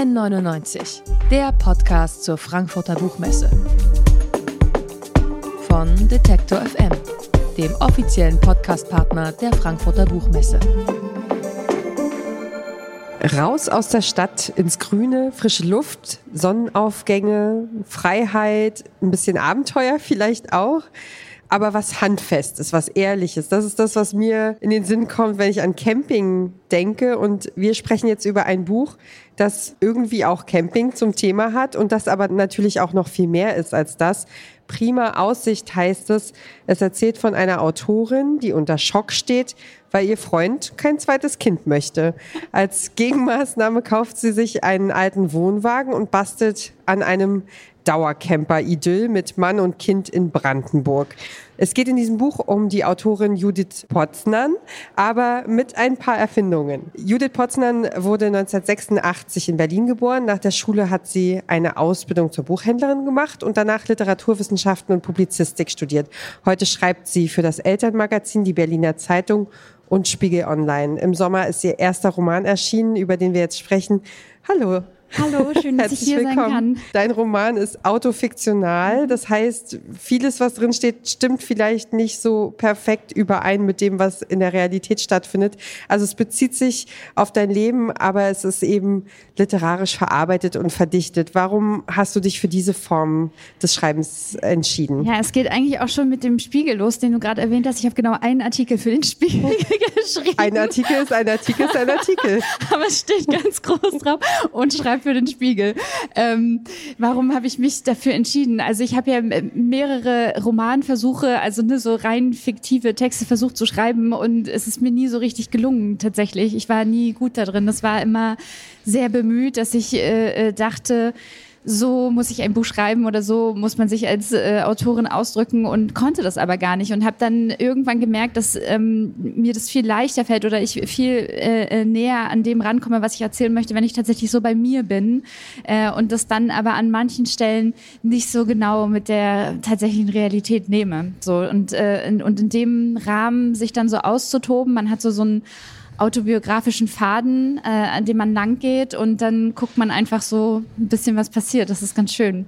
N99, der Podcast zur Frankfurter Buchmesse. Von Detektor FM, dem offiziellen Podcastpartner der Frankfurter Buchmesse. Raus aus der Stadt ins Grüne, frische Luft, Sonnenaufgänge, Freiheit, ein bisschen Abenteuer vielleicht auch aber was Handfestes, was Ehrliches. Das ist das, was mir in den Sinn kommt, wenn ich an Camping denke. Und wir sprechen jetzt über ein Buch, das irgendwie auch Camping zum Thema hat und das aber natürlich auch noch viel mehr ist als das. Prima Aussicht heißt es. Es erzählt von einer Autorin, die unter Schock steht, weil ihr Freund kein zweites Kind möchte. Als Gegenmaßnahme kauft sie sich einen alten Wohnwagen und bastelt an einem Dauercamper-Idyll mit Mann und Kind in Brandenburg. Es geht in diesem Buch um die Autorin Judith Potznan, aber mit ein paar Erfindungen. Judith Potznan wurde 1986 in Berlin geboren. Nach der Schule hat sie eine Ausbildung zur Buchhändlerin gemacht und danach Literaturwissenschaften und Publizistik studiert. Heute schreibt sie für das Elternmagazin, die Berliner Zeitung und Spiegel Online. Im Sommer ist ihr erster Roman erschienen, über den wir jetzt sprechen. Hallo, Hallo, schön, dass ich hier willkommen. sein kann. Dein Roman ist autofiktional. Das heißt, vieles, was drin steht, stimmt vielleicht nicht so perfekt überein mit dem, was in der Realität stattfindet. Also es bezieht sich auf dein Leben, aber es ist eben literarisch verarbeitet und verdichtet. Warum hast du dich für diese Form des Schreibens entschieden? Ja, es geht eigentlich auch schon mit dem Spiegel los, den du gerade erwähnt hast. Ich habe genau einen Artikel für den Spiegel geschrieben. Ein Artikel ist ein Artikel ist ein Artikel. aber es steht ganz groß drauf und schreibt für den Spiegel. Ähm, warum habe ich mich dafür entschieden? Also ich habe ja mehrere Romanversuche, also ne, so rein fiktive Texte versucht zu schreiben und es ist mir nie so richtig gelungen tatsächlich. Ich war nie gut da drin. Das war immer sehr bemüht, dass ich äh, äh dachte, so muss ich ein Buch schreiben oder so muss man sich als äh, Autorin ausdrücken und konnte das aber gar nicht und habe dann irgendwann gemerkt, dass ähm, mir das viel leichter fällt oder ich viel äh, äh, näher an dem rankomme, was ich erzählen möchte, wenn ich tatsächlich so bei mir bin äh, und das dann aber an manchen Stellen nicht so genau mit der tatsächlichen Realität nehme. So und, äh, in, und in dem Rahmen sich dann so auszutoben, man hat so so ein autobiografischen Faden, äh, an dem man lang geht und dann guckt man einfach so ein bisschen, was passiert. Das ist ganz schön.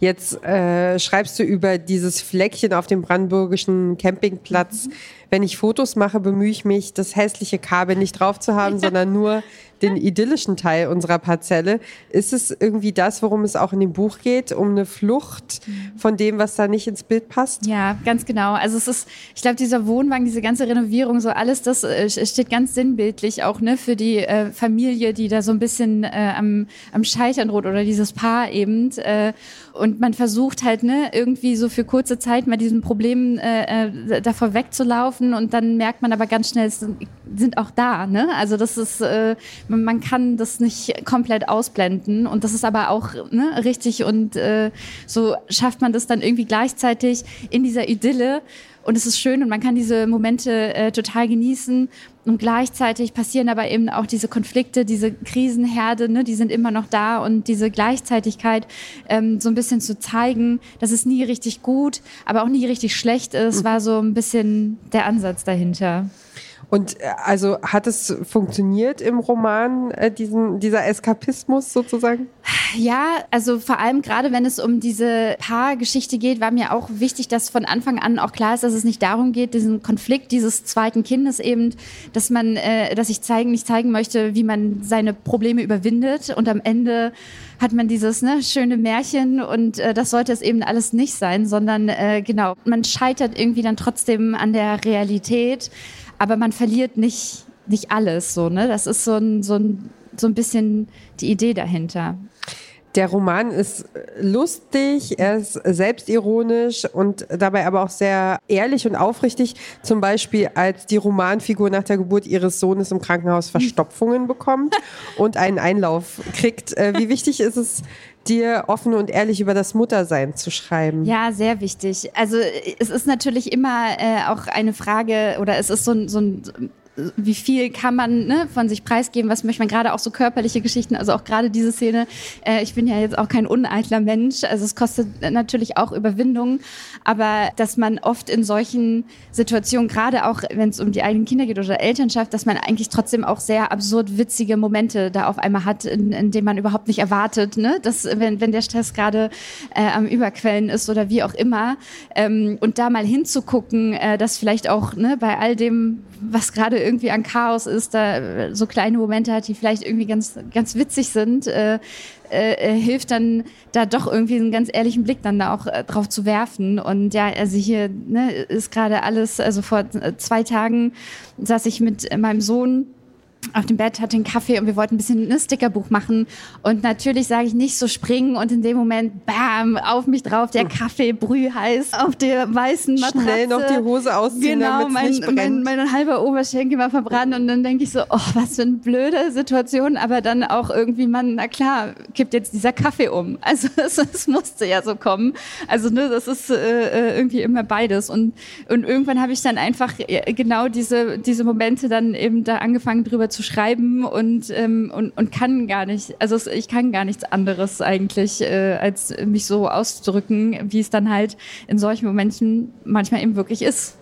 Jetzt äh, schreibst du über dieses Fleckchen auf dem brandenburgischen Campingplatz. Mhm. Wenn ich Fotos mache, bemühe ich mich, das hässliche Kabel nicht drauf zu haben, sondern nur den idyllischen Teil unserer Parzelle. Ist es irgendwie das, worum es auch in dem Buch geht, um eine Flucht von dem, was da nicht ins Bild passt? Ja, ganz genau. Also es ist, ich glaube, dieser Wohnwagen, diese ganze Renovierung, so alles, das äh, steht ganz sinnbildlich auch ne, für die äh, Familie, die da so ein bisschen äh, am, am Scheitern droht oder dieses Paar eben. Äh, und man versucht halt ne, irgendwie so für kurze Zeit mal diesen Problemen äh, äh davor wegzulaufen und dann merkt man aber ganz schnell, es sind, sind auch da. Ne? Also das ist, äh, man kann das nicht komplett ausblenden und das ist aber auch ne, richtig und äh, so schafft man das dann irgendwie gleichzeitig in dieser Idylle und es ist schön und man kann diese Momente äh, total genießen und gleichzeitig passieren aber eben auch diese Konflikte, diese Krisenherde, ne, die sind immer noch da und diese Gleichzeitigkeit ähm, so ein bisschen zu zeigen, dass es nie richtig gut, aber auch nie richtig schlecht ist, mhm. war so ein bisschen der Ansatz dahinter. Und äh, also hat es funktioniert im Roman, äh, diesen, dieser Eskapismus sozusagen? Ja, also vor allem gerade wenn es um diese Paargeschichte geht, war mir auch wichtig, dass von Anfang an auch klar ist, dass es nicht darum geht, diesen Konflikt dieses zweiten Kindes eben, dass man, äh, dass ich zeigen, nicht zeigen möchte, wie man seine Probleme überwindet und am Ende hat man dieses ne, schöne Märchen und äh, das sollte es eben alles nicht sein, sondern äh, genau, man scheitert irgendwie dann trotzdem an der Realität aber man verliert nicht, nicht alles so, ne? Das ist so ein, so ein, so ein bisschen die Idee dahinter. Der Roman ist lustig, er ist selbstironisch und dabei aber auch sehr ehrlich und aufrichtig. Zum Beispiel, als die Romanfigur nach der Geburt ihres Sohnes im Krankenhaus Verstopfungen bekommt und einen Einlauf kriegt. Äh, wie wichtig ist es dir offen und ehrlich über das Muttersein zu schreiben? Ja, sehr wichtig. Also es ist natürlich immer äh, auch eine Frage oder es ist so ein, so ein wie viel kann man ne, von sich preisgeben, was möchte man gerade auch so körperliche Geschichten, also auch gerade diese Szene. Äh, ich bin ja jetzt auch kein uneitler Mensch, also es kostet natürlich auch Überwindung, aber dass man oft in solchen Situationen, gerade auch wenn es um die eigenen Kinder geht oder Elternschaft, dass man eigentlich trotzdem auch sehr absurd witzige Momente da auf einmal hat, in, in denen man überhaupt nicht erwartet, ne? dass wenn, wenn der Stress gerade äh, am Überquellen ist oder wie auch immer ähm, und da mal hinzugucken, äh, dass vielleicht auch ne, bei all dem, was gerade irgendwie an Chaos ist, da so kleine Momente hat, die vielleicht irgendwie ganz, ganz witzig sind, äh, äh, äh, hilft dann da doch irgendwie einen ganz ehrlichen Blick dann da auch äh, drauf zu werfen. Und ja, also hier ne, ist gerade alles, also vor äh, zwei Tagen saß ich mit meinem Sohn auf dem Bett, hatte einen Kaffee und wir wollten ein bisschen ein Stickerbuch machen. Und natürlich sage ich nicht so springen und in dem Moment, bam, auf mich drauf, der Kaffee brühheiß auf der weißen Matratze. Schnell noch die Hose ausziehen, genau, mein, nicht mein, mein halber Oberschenkel war verbrannt und dann denke ich so, oh, was für eine blöde Situation, aber dann auch irgendwie, man, na klar, kippt jetzt dieser Kaffee um. Also es, es musste ja so kommen. Also ne, das ist äh, äh irgendwie immer beides. Und, und irgendwann habe ich dann einfach genau diese, diese Momente dann eben da angefangen drüber zu schreiben und, ähm, und, und kann gar nicht, also ich kann gar nichts anderes eigentlich, äh, als mich so auszudrücken, wie es dann halt in solchen Momenten manchmal eben wirklich ist.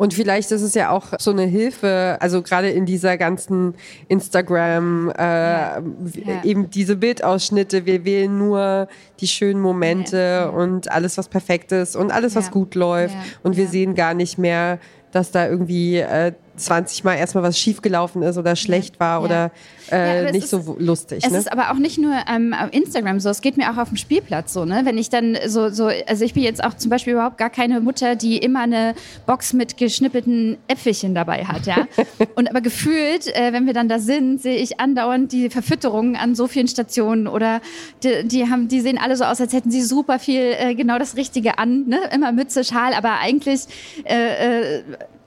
Und vielleicht ist es ja auch so eine Hilfe, also gerade in dieser ganzen Instagram, äh, ja. Ja. eben diese Bildausschnitte, wir wählen nur die schönen Momente ja. und alles, was perfekt ist und alles, was gut läuft. Und wir sehen gar nicht mehr, dass da irgendwie äh, 20 Mal erstmal was schiefgelaufen ist oder schlecht war ja. oder äh, ja, nicht ist, so lustig. Es ne? ist aber auch nicht nur ähm, auf Instagram so, es geht mir auch auf dem Spielplatz so, ne? Wenn ich dann so, so, also ich bin jetzt auch zum Beispiel überhaupt gar keine Mutter, die immer eine Box mit geschnippelten Äpfelchen dabei hat, ja. Und aber gefühlt, äh, wenn wir dann da sind, sehe ich andauernd die Verfütterungen an so vielen Stationen oder die, die, haben, die sehen alle so aus, als hätten sie super viel äh, genau das Richtige an, ne? Immer Mütze, Schal, aber eigentlich äh, äh,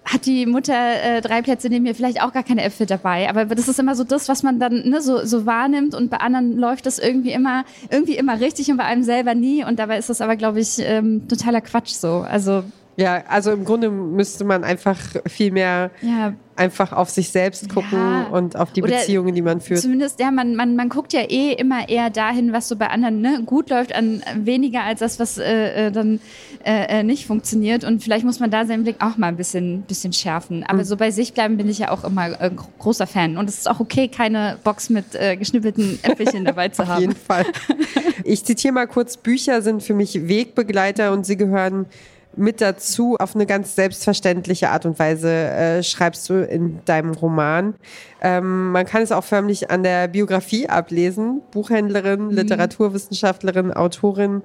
hat die Mutter äh, drei Plätze neben mir vielleicht auch gar keine Äpfel dabei. Aber das ist immer so das, was man dann ne, so, so wahrnimmt und bei anderen läuft das irgendwie immer, irgendwie immer richtig und bei einem selber nie. Und dabei ist das aber, glaube ich, ähm, totaler Quatsch so. Also ja, also im Grunde müsste man einfach viel mehr ja. einfach auf sich selbst gucken ja. und auf die Oder Beziehungen, die man führt. Zumindest, ja, man, man, man guckt ja eh immer eher dahin, was so bei anderen ne, gut läuft, an weniger als das, was äh, äh dann äh, äh, nicht funktioniert. Und vielleicht muss man da seinen Blick auch mal ein bisschen, bisschen schärfen. Aber mhm. so bei sich bleiben bin ich ja auch immer äh, großer Fan. Und es ist auch okay, keine Box mit äh, geschnippelten Äpfelchen dabei zu haben. Auf jeden Fall. Ich zitiere mal kurz, Bücher sind für mich Wegbegleiter und sie gehören mit dazu auf eine ganz selbstverständliche Art und Weise äh, schreibst du in deinem Roman. Ähm, man kann es auch förmlich an der Biografie ablesen. Buchhändlerin, mhm. Literaturwissenschaftlerin, Autorin.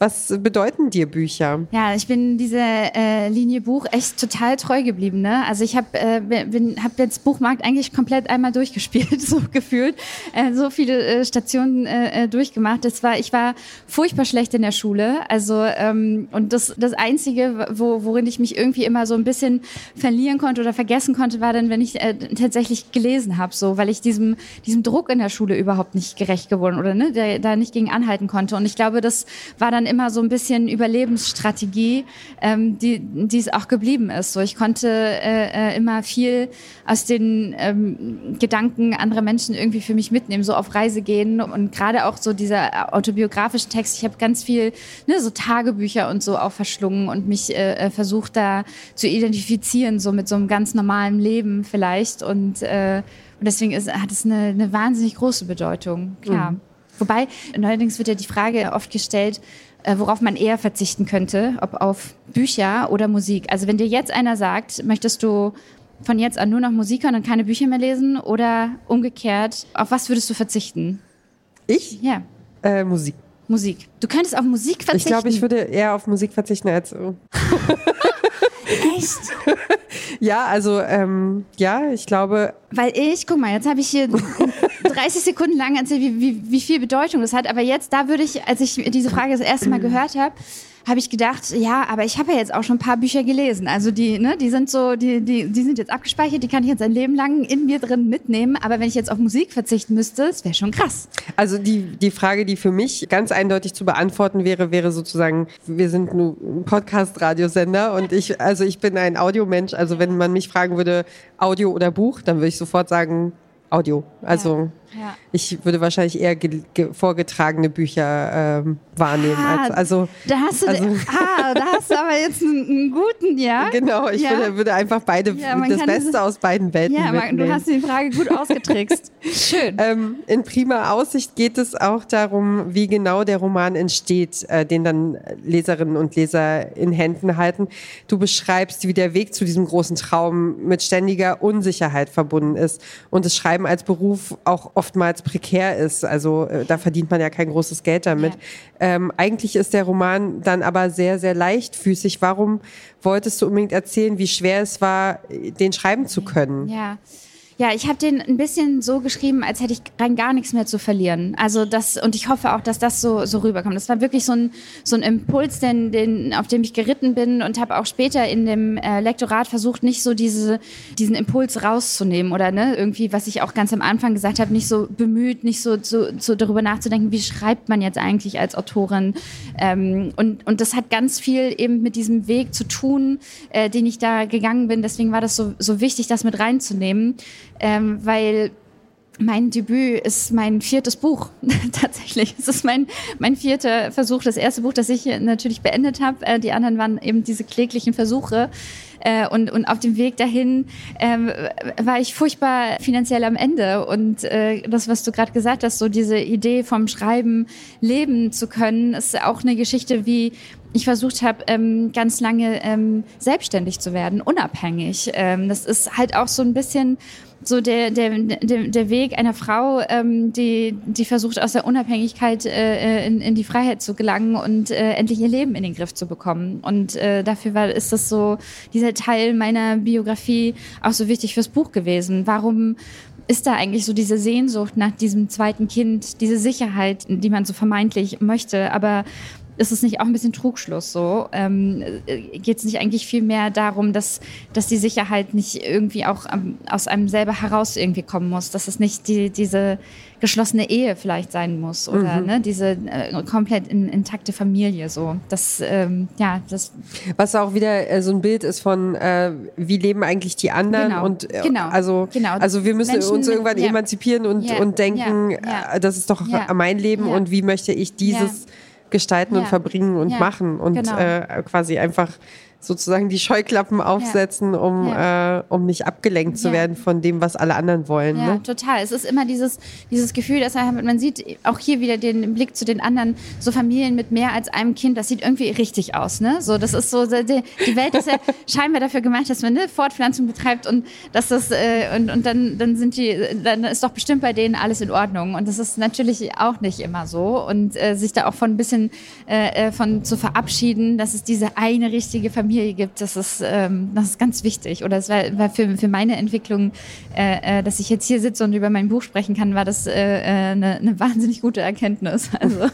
Was bedeuten dir Bücher? Ja, ich bin diese äh, Linie Buch echt total treu geblieben. Ne? Also ich habe äh, hab jetzt Buchmarkt eigentlich komplett einmal durchgespielt, so gefühlt. Äh, so viele äh, Stationen äh, äh, durchgemacht. Das war, ich war furchtbar schlecht in der Schule. Also ähm, und das, das Einzige, wo, worin ich mich irgendwie immer so ein bisschen verlieren konnte oder vergessen konnte, war dann, wenn ich äh, tatsächlich gelesen habe, so, weil ich diesem, diesem Druck in der Schule überhaupt nicht gerecht geworden oder ne, da nicht gegen anhalten konnte. Und ich glaube, das war dann immer so ein bisschen Überlebensstrategie, ähm, die, die es auch geblieben ist. So, ich konnte äh, äh, immer viel aus den ähm, Gedanken anderer Menschen irgendwie für mich mitnehmen, so auf Reise gehen und gerade auch so dieser autobiografische Text. Ich habe ganz viel, ne, so Tagebücher und so auch verschlungen und mich äh, äh, versucht da zu identifizieren, so mit so einem ganz normalen Leben vielleicht und äh, und deswegen ist, hat es eine, eine wahnsinnig große Bedeutung, klar. Mhm. Wobei, neuerdings wird ja die Frage oft gestellt, äh, worauf man eher verzichten könnte, ob auf Bücher oder Musik. Also wenn dir jetzt einer sagt, möchtest du von jetzt an nur noch Musik hören und keine Bücher mehr lesen oder umgekehrt, auf was würdest du verzichten? Ich? Ja. Äh, Musik. Musik. Du könntest auf Musik verzichten. Ich glaube, ich würde eher auf Musik verzichten als. Echt? ja, also ähm, ja, ich glaube. Weil ich, guck mal, jetzt habe ich hier 30 Sekunden lang erzählt, wie, wie, wie viel Bedeutung das hat. Aber jetzt, da würde ich, als ich diese Frage das erste Mal gehört habe, habe ich gedacht, ja, aber ich habe ja jetzt auch schon ein paar Bücher gelesen. Also die, ne, die sind so, die, die, die sind jetzt abgespeichert, die kann ich jetzt ein Leben lang in mir drin mitnehmen. Aber wenn ich jetzt auf Musik verzichten müsste, das wäre schon krass. Also die, die Frage, die für mich ganz eindeutig zu beantworten wäre, wäre sozusagen, wir sind nur ein Podcast-Radiosender und ich, also ich bin ein Audiomensch. Also wenn man mich fragen würde, Audio oder Buch, dann würde ich sofort sagen, Audio. Also ja. Ich würde wahrscheinlich eher vorgetragene Bücher ähm, wahrnehmen. Ah, als, also, da hast du, also, ah, da hast du aber jetzt einen, einen guten, ja? Genau, ich ja. Würde, würde, einfach beide, ja, das Beste das, aus beiden Welten Ja, man, du hast die Frage gut ausgetrickst. Schön. Ähm, in prima Aussicht geht es auch darum, wie genau der Roman entsteht, äh, den dann Leserinnen und Leser in Händen halten. Du beschreibst, wie der Weg zu diesem großen Traum mit ständiger Unsicherheit verbunden ist und das Schreiben als Beruf auch oftmals prekär ist. Also äh, da verdient man ja kein großes Geld damit. Ja. Ähm, eigentlich ist der Roman dann aber sehr, sehr leichtfüßig. Warum wolltest du unbedingt erzählen, wie schwer es war, den schreiben zu können? Ja. Ja, ich habe den ein bisschen so geschrieben, als hätte ich rein gar nichts mehr zu verlieren. Also das und ich hoffe auch, dass das so so rüberkommt. Das war wirklich so ein so ein Impuls, den, den auf dem ich geritten bin und habe auch später in dem äh, Lektorat versucht, nicht so diese diesen Impuls rauszunehmen oder ne irgendwie, was ich auch ganz am Anfang gesagt habe, nicht so bemüht, nicht so, so, so darüber nachzudenken, wie schreibt man jetzt eigentlich als Autorin. Ähm, und und das hat ganz viel eben mit diesem Weg zu tun, äh, den ich da gegangen bin. Deswegen war das so so wichtig, das mit reinzunehmen ähm, weil mein Debüt ist mein viertes Buch tatsächlich. Es ist mein, mein vierter Versuch, das erste Buch, das ich natürlich beendet habe. Äh, die anderen waren eben diese kläglichen Versuche. Äh, und, und auf dem Weg dahin ähm, war ich furchtbar finanziell am Ende. Und äh, das, was du gerade gesagt hast, so diese Idee vom Schreiben leben zu können, ist auch eine Geschichte, wie ich versucht habe, ähm, ganz lange ähm, selbstständig zu werden, unabhängig. Ähm, das ist halt auch so ein bisschen so der, der, der, der Weg einer Frau, ähm, die, die versucht, aus der Unabhängigkeit äh, in, in die Freiheit zu gelangen und äh, endlich ihr Leben in den Griff zu bekommen. Und äh, dafür war, ist das so, dieser Teil meiner Biografie auch so wichtig fürs Buch gewesen. Warum ist da eigentlich so diese Sehnsucht nach diesem zweiten Kind, diese Sicherheit, die man so vermeintlich möchte, aber ist es nicht auch ein bisschen Trugschluss so? Ähm, äh, Geht es nicht eigentlich viel mehr darum, dass, dass die Sicherheit nicht irgendwie auch ähm, aus einem selber heraus irgendwie kommen muss, dass es nicht die, diese geschlossene Ehe vielleicht sein muss oder mhm. ne, diese äh, komplett in, intakte Familie so. Das, ähm, ja, das. Was auch wieder äh, so ein Bild ist von, äh, wie leben eigentlich die anderen genau. und äh, genau. also, genau. also wir müssen Menschen, uns irgendwann ja. emanzipieren und, ja. und denken, ja. Äh, das ist doch mein Leben und wie möchte ich dieses gestalten ja. und verbringen und ja, machen und genau. äh, quasi einfach sozusagen die Scheuklappen aufsetzen, ja. um, ja. äh, um nicht abgelenkt zu werden von dem, was alle anderen wollen. Ja, ne? total. Es ist immer dieses, dieses Gefühl, dass man sieht auch hier wieder den Blick zu den anderen, so Familien mit mehr als einem Kind, das sieht irgendwie richtig aus. Ne? So, das ist so, die, die Welt ist ja scheinbar dafür gemacht, dass man eine Fortpflanzung betreibt und dass das äh, und, und dann, dann sind die, dann ist doch bestimmt bei denen alles in Ordnung. Und das ist natürlich auch nicht immer so. Und äh, sich da auch von ein bisschen äh, äh von zu verabschieden, dass es diese eine richtige Familie Familie gibt, das ist, ähm, das ist ganz wichtig. Oder es war, war für, für meine Entwicklung, äh, äh, dass ich jetzt hier sitze und über mein Buch sprechen kann, war das äh, äh eine, eine wahnsinnig gute Erkenntnis. Also.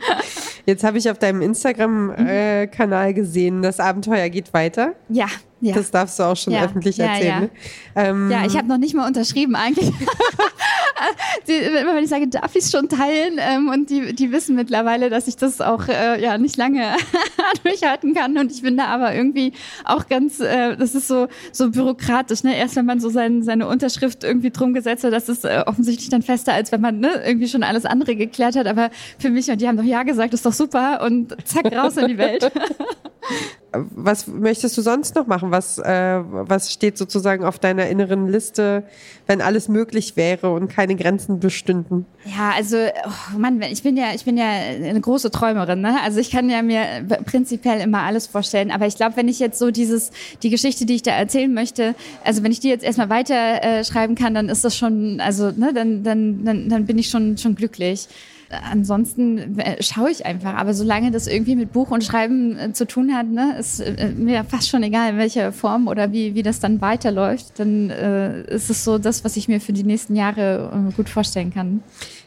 jetzt habe ich auf deinem Instagram-Kanal äh, gesehen, das Abenteuer geht weiter. Ja, ja. Das darfst du auch schon ja. öffentlich erzählen. Ja, ja. Ne? Ähm, ja ich habe noch nicht mal unterschrieben eigentlich. die, wenn ich sage, darf ich es schon teilen? Ähm, und die, die wissen mittlerweile, dass ich das auch äh, ja nicht lange durchhalten kann. Und ich bin da aber irgendwie auch ganz, äh, das ist so, so bürokratisch. Ne? Erst wenn man so sein, seine Unterschrift irgendwie drum gesetzt hat, das ist äh, offensichtlich dann fester, als wenn man ne, irgendwie schon alles andere geklärt hat. Aber für mich, und die haben doch Ja gesagt, ist doch super. Und zack, raus in die Welt. was möchtest du sonst noch machen? Was, äh, was steht sozusagen auf deiner inneren Liste, wenn alles möglich wäre und keine Grenzen bestünden? Ja, also, oh Mann, ich bin ja, ich bin ja eine große Träumerin, ne? Also ich kann ja mir prinzipiell immer alles vorstellen. Aber ich glaube, wenn ich jetzt so dieses, die Geschichte, die ich da erzählen möchte, also wenn ich die jetzt erstmal weiter äh, schreiben kann, dann ist das schon, also, ne, dann, dann, dann, dann bin ich schon, schon glücklich ansonsten äh, schaue ich einfach. Aber solange das irgendwie mit Buch und Schreiben äh, zu tun hat, ne, ist äh, mir fast schon egal, in welcher Form oder wie, wie das dann weiterläuft, dann äh, ist es so das, was ich mir für die nächsten Jahre gut vorstellen kann.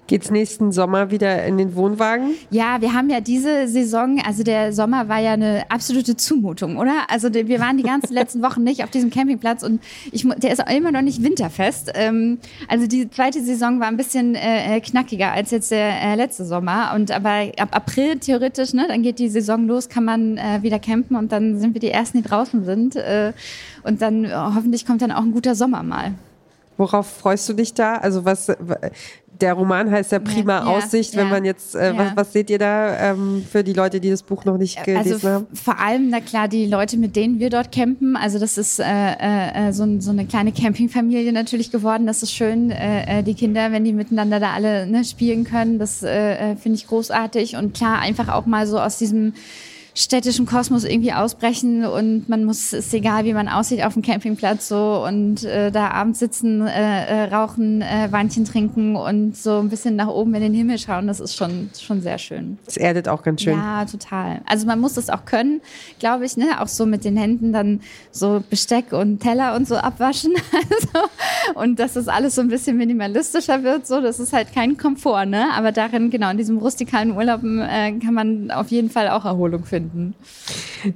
Geht's nächsten Sommer wieder in den Wohnwagen? Ja, wir haben ja diese Saison, also der Sommer war ja eine absolute Zumutung, oder? Also wir waren die ganzen letzten Wochen nicht auf diesem Campingplatz und ich, der ist immer noch nicht winterfest. Ähm, also die zweite Saison war ein bisschen äh, äh, knackiger als jetzt der äh, letzte Sommer. Und aber ab April theoretisch, ne, dann geht die Saison los, kann man wieder campen und dann sind wir die ersten, die draußen sind. Und dann hoffentlich kommt dann auch ein guter Sommer mal. Worauf freust du dich da? Also was der Roman heißt ja Prima ja, Aussicht. Ja, Wenn man jetzt, äh, ja. was, was seht ihr da ähm, für die Leute, die das Buch noch nicht gelesen also haben? Vor allem, na klar, die Leute, mit denen wir dort campen. Also das ist äh, äh, so, so eine kleine Campingfamilie natürlich geworden. Das ist schön. Äh, äh, die Kinder, wenn die miteinander da alle ne, spielen können, das äh, äh finde ich großartig. Und klar, einfach auch mal so aus diesem städtischen Kosmos irgendwie ausbrechen und man muss, ist egal, wie man aussieht auf dem Campingplatz so und äh, da abends sitzen, äh, äh, rauchen, äh, Weinchen trinken und so ein bisschen nach oben in den Himmel schauen, das ist schon, schon sehr schön. Das erdet auch ganz schön. Ja, total. Also man muss das auch können, glaube ich, ne? auch so mit den Händen dann so Besteck und Teller und so abwaschen also, und dass das alles so ein bisschen minimalistischer wird, so, das ist halt kein Komfort, ne? aber darin, genau, in diesem rustikalen Urlauben äh, kann man auf jeden Fall auch Erholung finden finden.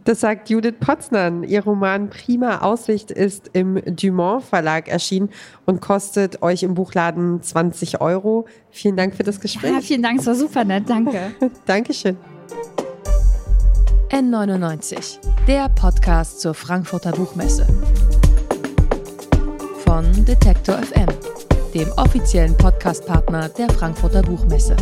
Das sagt Judith Potzner. Ihr Roman Prima Aussicht ist im Dumont Verlag erschienen und kostet euch im Buchladen 20 Euro. Vielen Dank für das Gespräch. Ja, vielen Dank, es war super nett. Danke. Dankeschön. N99, der Podcast zur Frankfurter Buchmesse. Von Detektor FM, dem offiziellen Podcastpartner der Frankfurter Buchmesse.